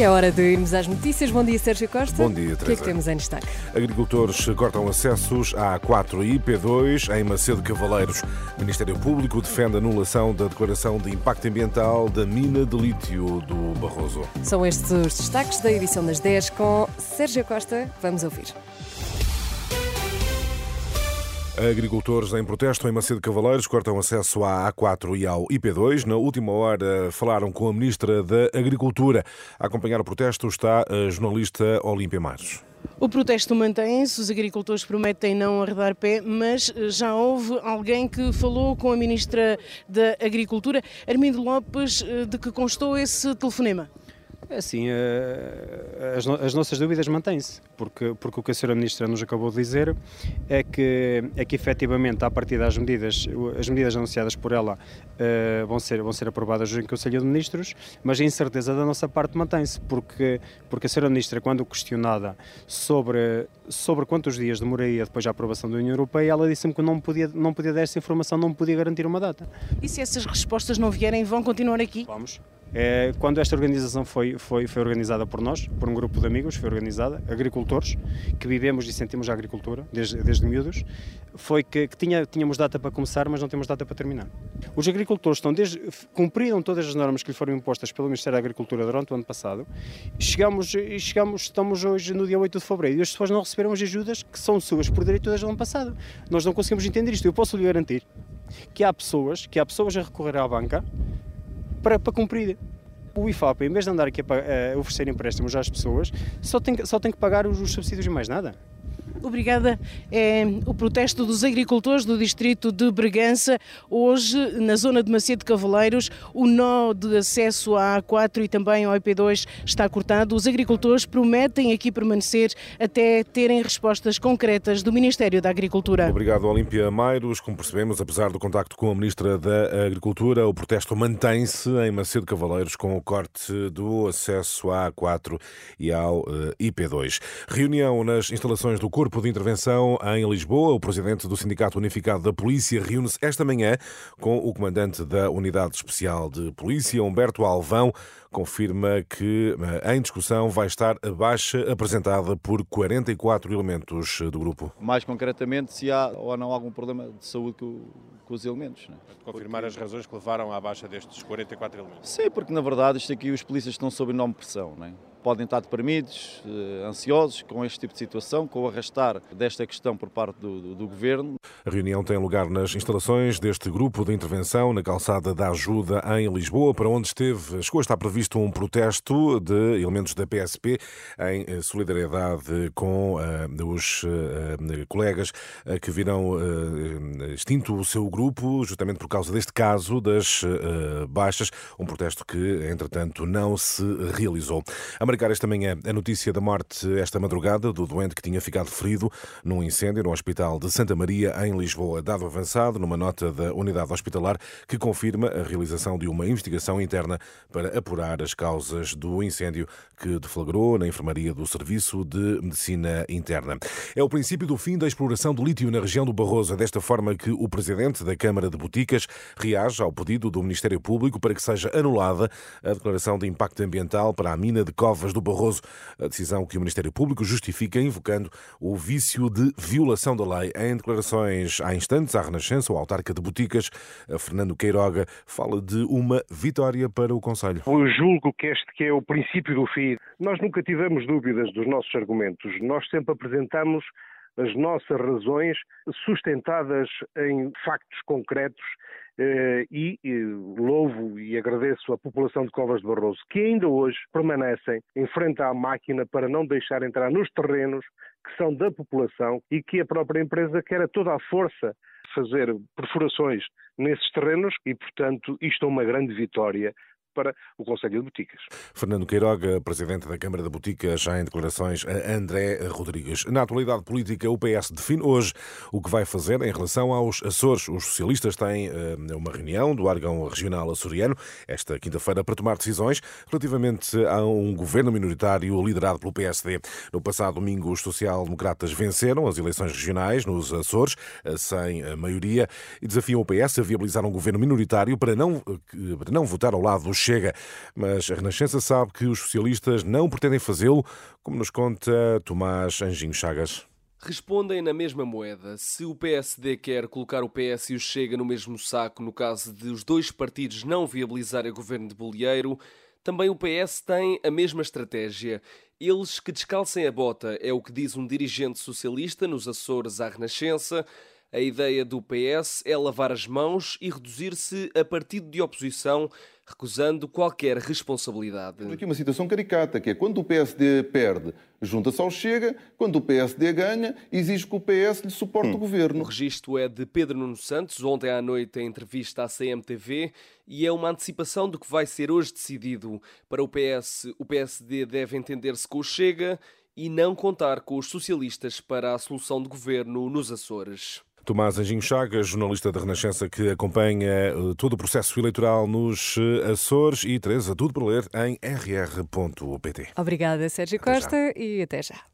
E é hora de irmos às notícias. Bom dia, Sérgio Costa. Bom dia, O que é Teresa. que temos em destaque? Agricultores cortam acessos à A4 e IP2 em Macedo Cavaleiros. Ministério Público defende a anulação da declaração de impacto ambiental da mina de lítio do Barroso. São estes os destaques da edição das 10 com Sérgio Costa. Vamos ouvir. Agricultores em protesto em Macedo Cavaleiros cortam acesso à A4 e ao IP2. Na última hora falaram com a Ministra da Agricultura. A acompanhar o protesto está a jornalista Olímpia Mares. O protesto mantém-se, os agricultores prometem não arredar pé, mas eh, já houve alguém que falou com a Ministra da Agricultura, Armindo Lopes, eh, de que constou esse telefonema. É assim, eh, as, no- as nossas dúvidas mantêm-se, porque, porque o que a Sra. Ministra nos acabou de dizer é que, é que efetivamente, a partir das medidas, as medidas anunciadas por ela eh, vão, ser, vão ser aprovadas em Conselho de Ministros, mas a incerteza da nossa parte mantém-se, porque, porque a Sra. Ministra, quando questionada sobre, sobre quantos dias demoraria depois a aprovação da União Europeia, ela disse-me que não podia, não podia dar essa informação, não podia garantir uma data. E se essas respostas não vierem, vão continuar aqui? Vamos. É, quando esta organização foi, foi, foi organizada por nós, por um grupo de amigos, foi organizada, agricultores, que vivemos e sentimos a agricultura desde, desde miúdos, foi que, que tinha, tínhamos data para começar, mas não temos data para terminar. Os agricultores estão desde, cumpriram todas as normas que lhe foram impostas pelo Ministério da Agricultura durante o ano passado. Chegamos, chegamos, estamos hoje no dia 8 de fevereiro e as pessoas não receberam as ajudas que são suas por direito desde o ano passado. Nós não conseguimos entender isto. Eu posso lhe garantir que há pessoas, que há pessoas a recorrer à banca para, para cumprir. O IFAP, em vez de andar aqui a, a oferecer empréstimos às pessoas, só tem, só tem que pagar os, os subsídios e mais nada. Obrigada. É o protesto dos agricultores do distrito de Bregança. Hoje, na zona de Macedo Cavaleiros, o nó de acesso à A4 e também ao IP2 está cortado. Os agricultores prometem aqui permanecer até terem respostas concretas do Ministério da Agricultura. Obrigado, Olímpia Mairos. Como percebemos, apesar do contacto com a Ministra da Agricultura, o protesto mantém-se em Macedo Cavaleiros com o corte do acesso à A4 e ao eh, IP2. Reunião nas instalações do Corpo de Intervenção em Lisboa. O presidente do Sindicato Unificado da Polícia reúne-se esta manhã com o comandante da Unidade Especial de Polícia, Humberto Alvão. Confirma que eh, em discussão vai estar a baixa apresentada por 44 elementos do grupo. mais concretamente se há ou não algum problema de saúde com, com os elementos. Né? confirmar as razões que levaram à baixa destes 44 elementos. Sim, porque na verdade isto aqui os polícias estão sob enorme pressão. Né? Podem estar deprimidos, eh, ansiosos com este tipo de situação, com o arrastar desta questão por parte do, do- do governo. A reunião tem lugar nas instalações deste grupo de intervenção na calçada da Ajuda em Lisboa, para onde esteve, chegou a estar previsto um protesto de elementos da PSP em eh, solidariedade com eh, os eh, colegas que viram extinto o seu grupo, justamente por causa deste caso das baixas, um protesto que, entretanto, não se realizou. A marcar esta manhã a notícia da morte esta madrugada do doente que tinha ficado ferido num incêndio no Hospital de Santa Maria, em Lisboa. Dado avançado numa nota da unidade hospitalar que confirma a realização de uma investigação interna para apurar as causas do incêndio que deflagrou na enfermaria do Serviço de Medicina Interna. É o princípio do fim da exploração do lítio na região do Barroso. É desta forma que o presidente da Câmara de Boticas reage ao pedido do Ministério Público para que seja anulada a declaração de impacto ambiental para a mina de Covas do Barroso. A decisão que o Ministério Público justifica invocando o vício de violação da lei. Em declarações há instantes à Renascença, o autarca de Boticas, Fernando Queiroga, fala de uma vitória para o Conselho. Eu julgo que este que é o princípio do fim. Nós nunca tivemos dúvidas dos nossos argumentos. Nós sempre apresentamos as nossas razões sustentadas em factos concretos eh, e eh, louvo e agradeço à população de Covas de Barroso que ainda hoje permanecem em frente à máquina para não deixar entrar nos terrenos que são da população e que a própria empresa quer a toda a força fazer perfurações nesses terrenos e, portanto, isto é uma grande vitória para o Conselho de Boticas. Fernando Queiroga, presidente da Câmara de Boticas, já em declarações a André Rodrigues. Na atualidade política, o PS define hoje o que vai fazer em relação aos Açores. Os socialistas têm uh, uma reunião do órgão regional açoriano esta quinta-feira para tomar decisões relativamente a um governo minoritário liderado pelo PSD. No passado domingo, os social-democratas venceram as eleições regionais nos Açores, uh, sem maioria, e desafiam o PS a viabilizar um governo minoritário para não, para não votar ao lado dos Chega. Mas a Renascença sabe que os socialistas não pretendem fazê-lo, como nos conta Tomás Anjinho Chagas. Respondem na mesma moeda. Se o PSD quer colocar o PS e o Chega no mesmo saco no caso de os dois partidos não viabilizarem o governo de Bolieiro, também o PS tem a mesma estratégia. Eles que descalcem a bota, é o que diz um dirigente socialista nos Açores à Renascença. A ideia do PS é lavar as mãos e reduzir-se a partido de oposição, recusando qualquer responsabilidade. Temos aqui uma situação caricata, que é quando o PSD perde, junta-se ao Chega, quando o PSD ganha, exige que o PS lhe suporte hum. o governo. O registro é de Pedro Nuno Santos, ontem à noite em entrevista à CMTV, e é uma antecipação do que vai ser hoje decidido. Para o PS, o PSD deve entender-se com o Chega e não contar com os socialistas para a solução de governo nos Açores. Tomás Anjinho Chagas, jornalista da Renascença que acompanha eh, todo o processo eleitoral nos eh, Açores e Teresa, tudo para ler em rr.pt. Obrigada, Sérgio Costa, e até já.